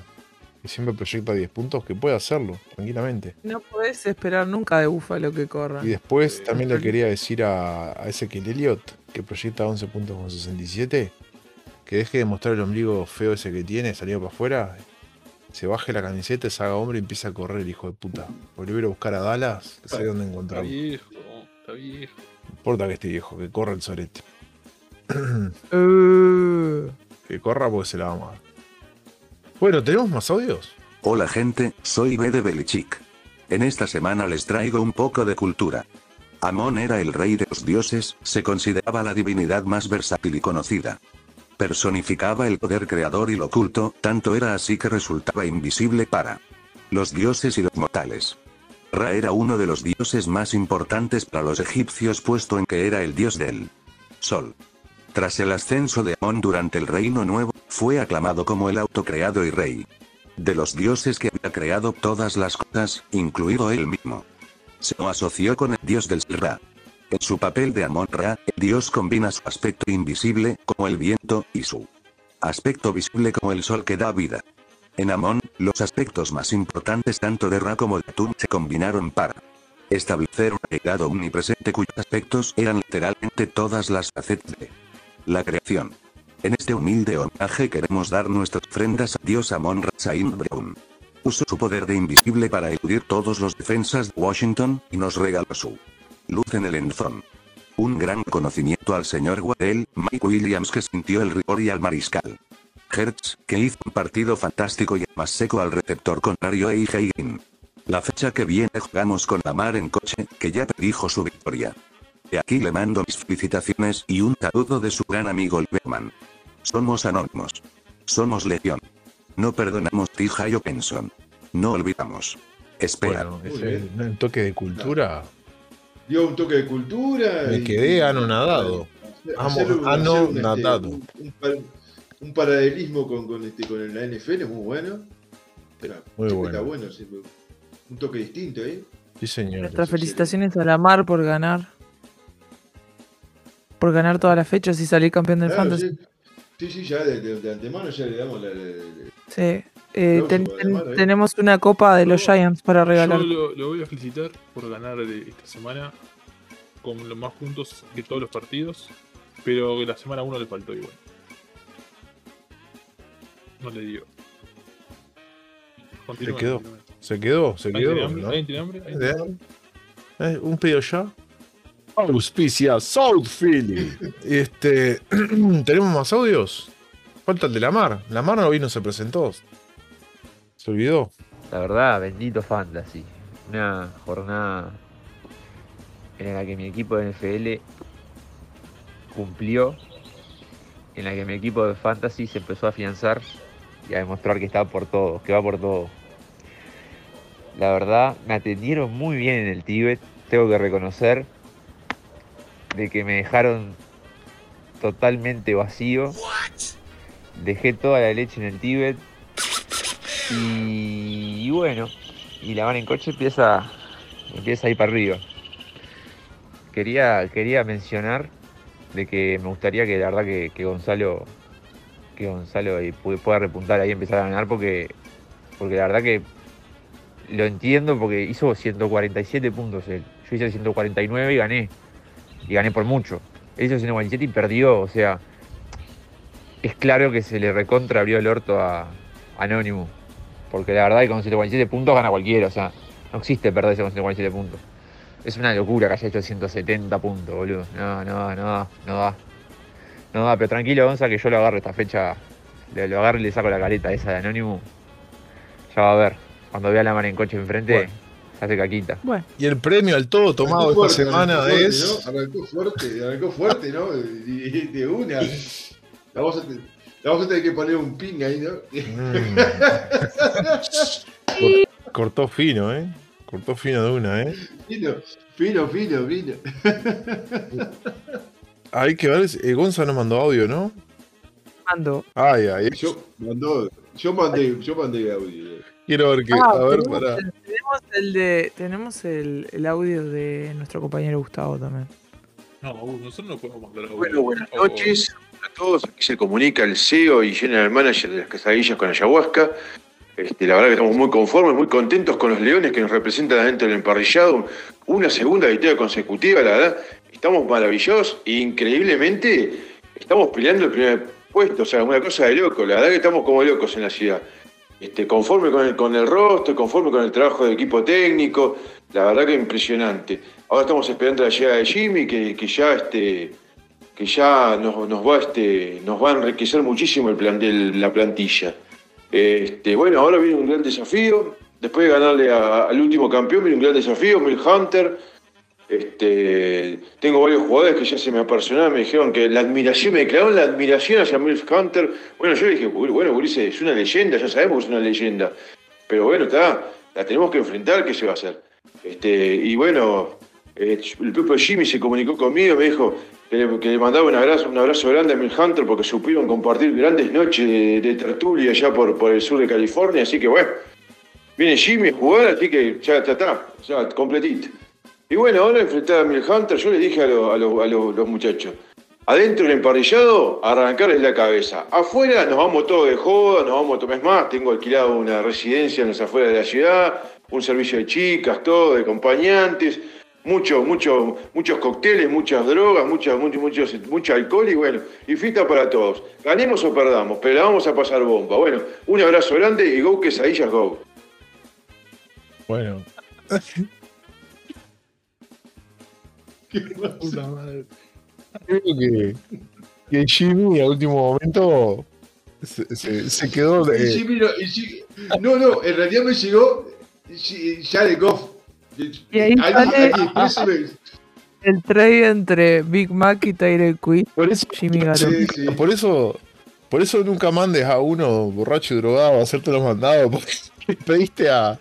que siempre proyecta 10 puntos, que puede hacerlo, tranquilamente. No podés esperar nunca de Búfalo que corra. Y después Eh, también le quería decir a, a Ezequiel Elliott, que proyecta 11 puntos con 67, que deje de mostrar el ombligo feo ese que tiene, salido para afuera, se baje la camiseta, se haga hombre y empiece a correr el hijo de puta. Volver a buscar a Dallas, que sabe dónde Está encontrarlo. No viejo. Está viejo. Importa que esté viejo, que corra el sorete. (coughs) Uh, que corra porque se la vamos a dar. Bueno, ¿tenemos más audios? Hola gente, soy B de Belichick. En esta semana les traigo un poco de cultura. Amón era el rey de los dioses, se consideraba la divinidad más versátil y conocida. Personificaba el poder creador y lo oculto, tanto era así que resultaba invisible para los dioses y los mortales. Ra era uno de los dioses más importantes para los egipcios puesto en que era el dios del sol. Tras el ascenso de Amón durante el Reino Nuevo, fue aclamado como el autocreado y rey de los dioses que había creado todas las cosas, incluido él mismo. Se lo asoció con el dios del Ra. En su papel de Amon Ra, el dios combina su aspecto invisible, como el viento, y su aspecto visible como el sol que da vida. En Amon, los aspectos más importantes tanto de Ra como de Atum se combinaron para establecer un legado omnipresente cuyos aspectos eran literalmente todas las facetas de la creación. En este humilde homenaje queremos dar nuestras ofrendas a Dios Amon Ra Saint Brown. Usó su poder de invisible para eludir todos los defensas de Washington, y nos regaló su luz en el enzón. Un gran conocimiento al señor Waddell, Mike Williams que sintió el rigor y al mariscal. Hertz, que hizo un partido fantástico y el más seco al receptor contrario A.J. Green. La fecha que viene jugamos con Lamar en coche, que ya predijo su victoria. De aquí le mando mis felicitaciones y un saludo de su gran amigo Lieberman. Somos anónimos. Somos legión. No perdonamos Tija y Openson. No olvidamos. Espera. Bueno, bien. un toque de cultura. Dio un toque de cultura. Me y- quedé anonadado. Un- Amo- un, este, anonadado. un- un par- un paralelismo con, con, este, con la NFL muy bueno. Pero, Muy bueno. Está bueno, sí, un toque distinto ahí. Sí, señor. Nuestras felicitaciones a la Mar por ganar. Por ganar todas las fechas y salir campeón del Claro, Fantasy. sí, sí, sí, ya de, de- de antemano ya le damos la. la- la- Sí. Eh, ten- ten- ¿eh? tenemos una copa de los Giants para regalar. Yo lo, lo voy a felicitar por ganar de esta semana con los más puntos de todos los partidos, pero la semana 1 le faltó igual. No le dio. Continúa, quedó. continúa. Se quedó, se ¿Alguien quedó. tiene hambre? ¿no? ¿Alguien tiene hambre? ¿Alguien ¿De tiene hambre? Eh, ¿Un pedido ya? Auspicia South (laughs) Philly. Este, (clears throat) ¿Tenemos más audios? Falta el de la Mar. La Mar no vino, se presentó. Se olvidó. La verdad, bendito Fantasy. Una jornada en la que mi equipo de NFL cumplió, en la que mi equipo de Fantasy se empezó a afianzar y a demostrar que está por todo, que va por todo. La verdad, me atendieron muy bien en el Tíbet, tengo que reconocer, de que me dejaron totalmente vacío. Dejé toda la leche en el Tíbet y, bueno, y la van en coche empieza, empieza a ir para arriba. Quería, quería mencionar de que me gustaría que la verdad que Gonzalo que Gonzalo pu- pueda repuntar ahí y empezar a ganar porque, porque la verdad que lo entiendo porque hizo 147 puntos él. Yo hice 149 y gané. Y gané por mucho. Él hizo 147 y perdió, o sea. Es claro que se le recontra abrió el orto a Anónimo. Porque la verdad que con 147 puntos gana cualquiera, o sea, no existe perderse con 147 puntos. Es una locura que haya hecho 170 puntos, boludo. No, no, no, no da. No da, pero tranquilo, Gonza, que yo lo agarro esta fecha. le- Lo agarro y le saco la careta esa de Anónimo. Ya va a ver. Cuando vea la mano en coche enfrente, Bueno. se hace caquita. Bueno, Y el premio al todo tomado Arrancó esta fuerte, semana arrancó fuerte, es. ¿no? Arrancó fuerte, arrancó fuerte, ¿no? De, una. La vamos, a, te- la vamos a tener que poner un ping ahí, ¿no? Mm. Cor- (laughs) Cortó fino, ¿eh? Cortó fino de una, ¿eh? Fino, fino, fino, fino. (laughs) Hay que ver, eh, Gonza nos mandó audio, ¿no? mando. Ay, ay, Yo, mandó, yo mandé, yo mandé audio. quiero ver que. Ah, a ver, tenemos, para. el, tenemos el de tenemos el, el audio de nuestro compañero Gustavo también. No, uh, nosotros no podemos mandar audio. Bueno, buenas noches a todos. Aquí se comunica el CEO y General Manager de las quesadillas con ayahuasca. Este, la verdad que estamos muy conformes, muy contentos con los leones que nos representan adentro del emparrillado. Una segunda victoria consecutiva, la verdad. Estamos maravillados e increíblemente estamos peleando el primer puesto. O sea, una cosa de loco. La verdad que estamos como locos en la ciudad. Este, conforme con el, con el rostro, conforme con el trabajo del equipo técnico. La verdad que impresionante. Ahora estamos esperando la llegada de Jimmy, que, que ya este, que ya nos, nos va este, nos va a enriquecer muchísimo el plan, del- la plantilla. Este, bueno, ahora viene un gran desafío. Después de ganarle al último campeón, viene un gran desafío, Mil Hunter. Este, tengo varios jugadores que ya se me apersonaron, me dijeron que la admiración, me declararon la admiración hacia Milf Hunter. Bueno, yo dije, bueno, Ulises, es una leyenda, ya sabemos que es una leyenda. Pero bueno, está, la tenemos que enfrentar, ¿qué se va a hacer? Este, y bueno, eh, el propio Jimmy se comunicó conmigo, me dijo que le, mandaba un abrazo, un abrazo grande a Mil Hunter porque supieron compartir grandes noches de, de tertulia allá por, por el sur de California, así que bueno, viene Jimmy a jugar, así que ya está, ya completito. Y bueno, ahora enfrentar a Mil Hunter, yo le dije a, lo- a lo- a lo- los muchachos, adentro del emparrillado, arrancarles la cabeza. Afuera nos vamos todos de joda, nos vamos a tomar más, tengo alquilado una residencia en las afueras de la ciudad, un servicio de chicas, todo, de acompañantes, muchos, muchos, muchos cócteles, muchas drogas, muchas, muchos, muchos, mucho alcohol y bueno, y fiesta para todos. Ganemos o perdamos, pero la vamos a pasar bomba. Bueno, un abrazo grande y go quesadillas go. Bueno. (laughs) ¿Qué pasa? Creo que, que Jimmy a último momento se, se- se quedó. Y Jimmy no, y Jimmy- no, no, en realidad me llegó Jared Goff. Y ahí sale-. El trade entre Big Mac y Tyrell Quinn. por eso, Jimmy Garoppolo. Sí, sí. por eso, por eso nunca mandes a uno borracho y drogado a hacerte los mandados, porque (laughs) pediste a.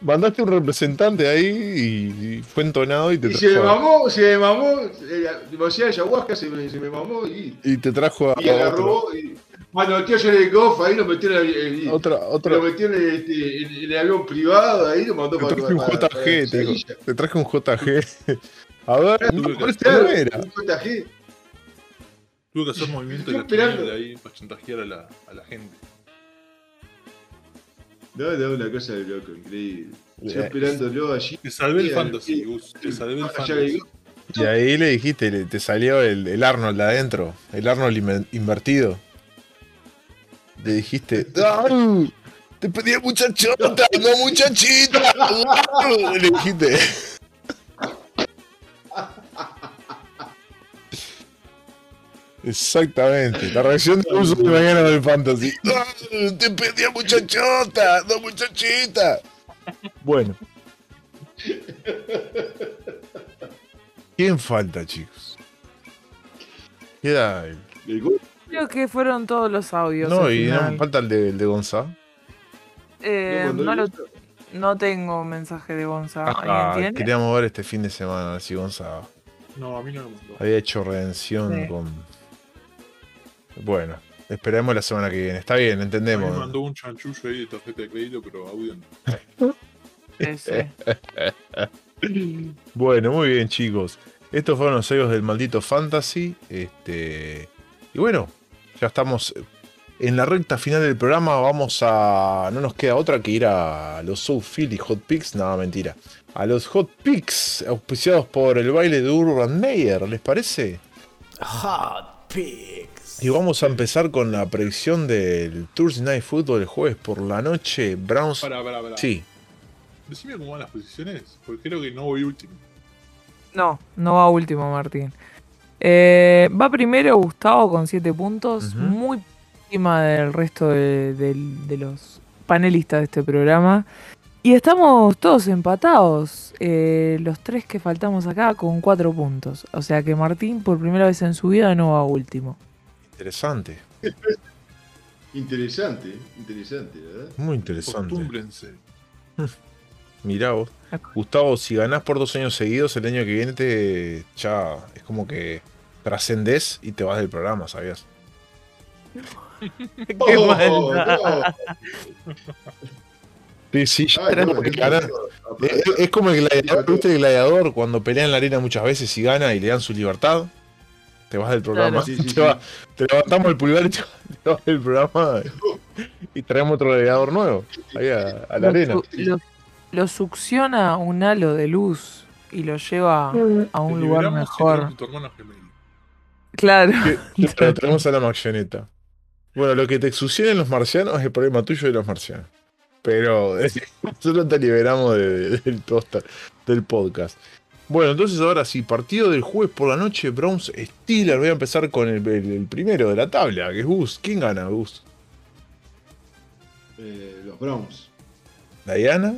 Mandaste un representante ahí y, y fue entonado y te Y se me trajo mamó, se me mamó, eh, demasiada ayahuasca se me, se me mamó y, y te trajo a y agarró. Y, bueno, el tío Jared Goff ahí lo metió en el, el- otra, lo otra, metió en el, este, en el avión privado, ahí lo mandó te para, traje un para- para JG, te, te traje un JG. (laughs) A ver, no, Claro, no era. un JG. Tuve que hacer movimiento de la ahí para chantajear a la, a la gente. No, no, una cosa de loco, increíble. Yo Eh. esperándolo allí. Te salvé el Sí, fantasy. Gus. Te salvé el Ah, ya fantasy. Y ahí le dijiste, le- te salió el, el Arnold de adentro, el Arnold inver- invertido. Le dijiste, ¡Ay! Te pedí muchachota, no muchachita. (laughs) Le dijiste. (laughs) Exactamente, la reacción de uso de mañana del fantasy. Te pedí muchachota, no muchachita. Bueno. ¿Quién falta, chicos? Queda. Creo que fueron todos los audios. No, al y no, falta el de, el de Gonza. Eh, No, lo- no tengo mensaje de Gonza. Ah, queríamos ver este fin de semana a ver si Gonza No, a mí no me mandó. había hecho redención Sí. con. Bueno, esperemos la semana que viene. Está bien, mí me entendemos. mandó un chanchullo ahí de tarjeta de crédito, pero audio no. (laughs) Bueno, muy bien, chicos. Estos fueron los sellos del maldito fantasy. Este. Y bueno, ya estamos en la recta final del programa vamos a. No nos queda otra que ir a los South Philly Hot Picks. Nada, mentira. A los Hot Picks, auspiciados por el baile de Urban Meyer, ¿les parece? Hot Picks. Y vamos a empezar con la predicción del Thursday Night Football el jueves por la noche. Browns. Pará, pará, pará. Sí. Decime cómo van las posiciones, porque creo que no voy último. No, no va último, Martín. Eh, va primero Gustavo con 7 puntos, muy encima del resto de los panelistas de este programa. Y estamos todos empatados, eh, los tres que faltamos acá con 4 puntos. O sea que Martín por primera vez en su vida no va último. Interesante. Interesante, interesante, ¿verdad? Muy interesante. Acostúmbrense. (laughs) Mirá vos. Gustavo, si ganás por dos años seguidos, el año que viene te ya es como que trascendés y te vas del programa, ¿sabías? (laughs) Qué Oh, maldad. (laughs) Sí, sí, ya Ay, es no, es, es como el gladiador, ¿viste el gladiador cuando pelea en la arena muchas veces y gana y le dan su libertad? Te vas del programa, Claro, sí, sí, (laughs) te, sí. va- te levantamos el pulgar y te, te vas del programa y traemos otro gladiador nuevo ahí a, a la Lo, arena. lo- lo succiona un halo de luz y lo lleva a Te un lugar y mejor. tu. Claro. Que- Te (laughs) traemos a la marioneta. Bueno, lo que te exucionen los marcianos es el problema tuyo de los marcianos. Pero (laughs) nosotros te liberamos de- de- del podcast. Bueno, entonces ahora sí, partido del jueves por la noche, Browns Steelers. Voy a empezar con el, el- el primero de la tabla, que es Gus. ¿Quién gana, Gus? Eh, los Browns. ¿Diana?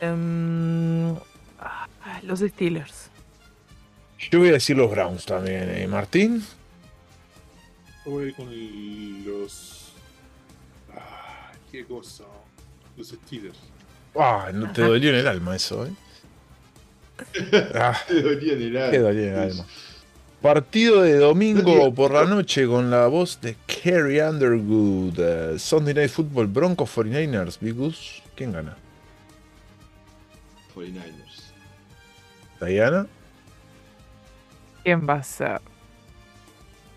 Em, ah, los Steelers. Yo voy a decir los Browns también, ¿eh? Martín. Voy con los. Ah, qué cosa. Los Steelers. Ah, no te dolió en el alma eso, ¿eh? Ah, (laughs) Te dolía en el alma. Qué dolió en el alma. Partido de domingo por la noche con la voz de Kerry Underwood. eh, Sunday Night Football Broncos 49ers. Big Gus. ¿Quién gana? 49ers. ¿Diana? ¿Quién va a ser?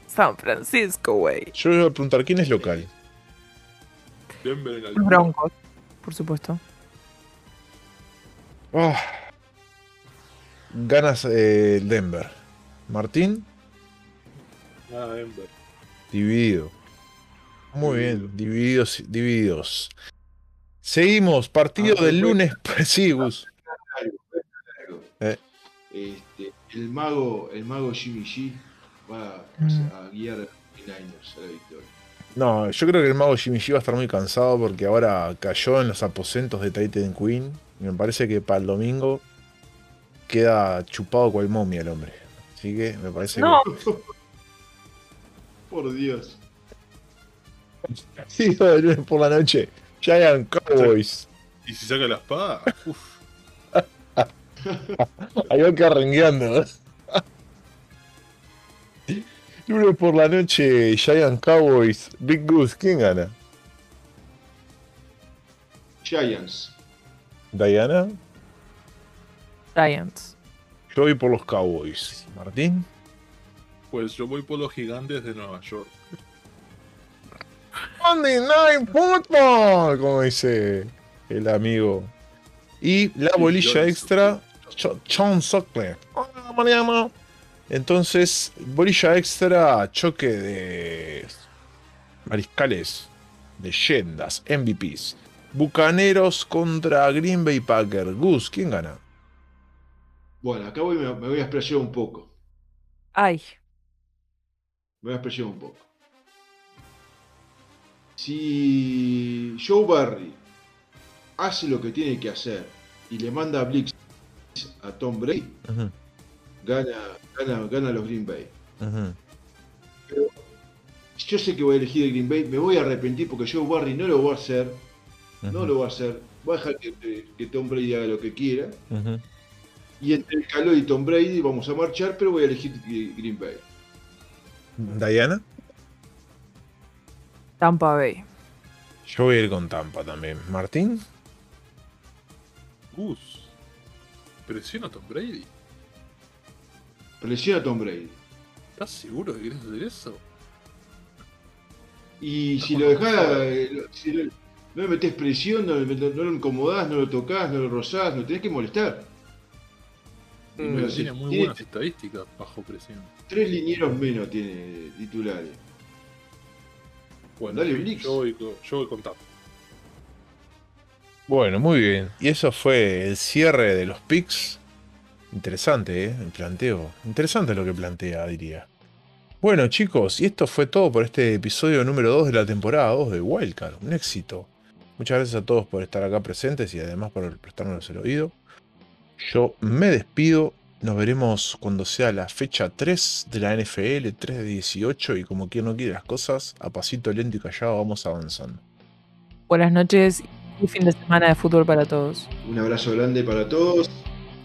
San Francisco, güey. Yo le voy a preguntar quién es local. Denver en la Los Broncos, por supuesto. Ah. Ganas eh, Denver. Martín, Ah, Denver. dividido. Muy bien, divididos, divididos. Seguimos, partido Ah, del lunes. (laughs) Sí, Gus. Algo. Eh. Este, el mago, el mago Jimmy G va a, Mm. a guiar a los 49ers a la victoria. No, yo creo que el mago Jimmy G va a estar muy cansado porque ahora cayó en los aposentos de Titan Queen. Y me parece que para el domingo queda chupado cual momia el hombre. Así que me parece No. (laughs) Por Dios. (laughs) Sí, de lunes por la noche. Giant Cowboys. Y si saca la espada, uff. Ahí va quedar rengueando. ¿eh? (laughs) Lunes por la noche, Giant Cowboys. Big Goose, ¿quién gana? Giants. ¿Diana? Giants. Yo voy por los Cowboys. ¿Martín? Pues yo voy por los gigantes de Nueva York. Monday Night Football, como dice el amigo. Y la bolilla extra, Sean Sutcliffe. Hola, Mariano. Entonces, bolilla extra, choque de mariscales, leyendas, MVPs. Bucaneros contra Green Bay Packers. Gus, ¿quién gana? Bueno, acá voy, me, me voy a explayar un poco. Ay. Me voy a explayar un poco. Si Joe Barry hace lo que tiene que hacer y le manda a Blitz a Tom Brady, gana, gana, gana los Green Bay. ujú. Yo sé que voy a elegir el Green Bay, me voy a arrepentir porque Joe Barry no lo va a hacer, no lo va a hacer. Voy a dejar que, que Tom Brady haga lo que quiera. ujú. Y entre el calor y Tom Brady vamos a marchar, pero voy a elegir Green Bay. ¿Diana? Tampa Bay. Yo voy a ir con Tampa también. ¿Martín? Gus. Presiona a Tom Brady. Presiona a Tom Brady. ¿Estás seguro que querés hacer eso? Y si lo dejás, eh, si lo- no le metés presión, no, no lo incomodás, no lo tocas, no lo rozás, no tenés que molestar. Pero haces. tiene muy Tiene buenas estadísticas bajo presión. Tres linieros menos tiene titulares. Bueno, Dale, yo, voy, yo voy con Tap. Bueno, muy bien. Y eso fue el cierre de los picks. Interesante, ¿eh? El planteo. Interesante lo que plantea, diría. Bueno, chicos, y esto fue todo por este episodio número 2 de la temporada 2 de Wildcard. Un éxito. Muchas gracias a todos por estar acá presentes y además por prestarnos el oído. Yo me despido. Nos veremos cuando sea la fecha 3 de la NFL, 3 de 18. Y como quien no quiere las cosas, a pasito lento y callado vamos avanzando. Buenas noches y fin de semana de fútbol para todos. Un abrazo grande para todos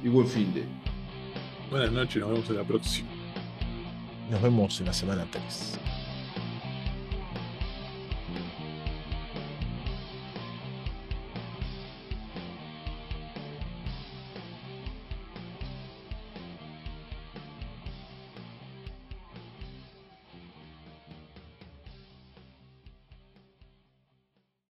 y buen fin de. Buenas noches, nos vemos en la próxima. Nos vemos en la semana 3.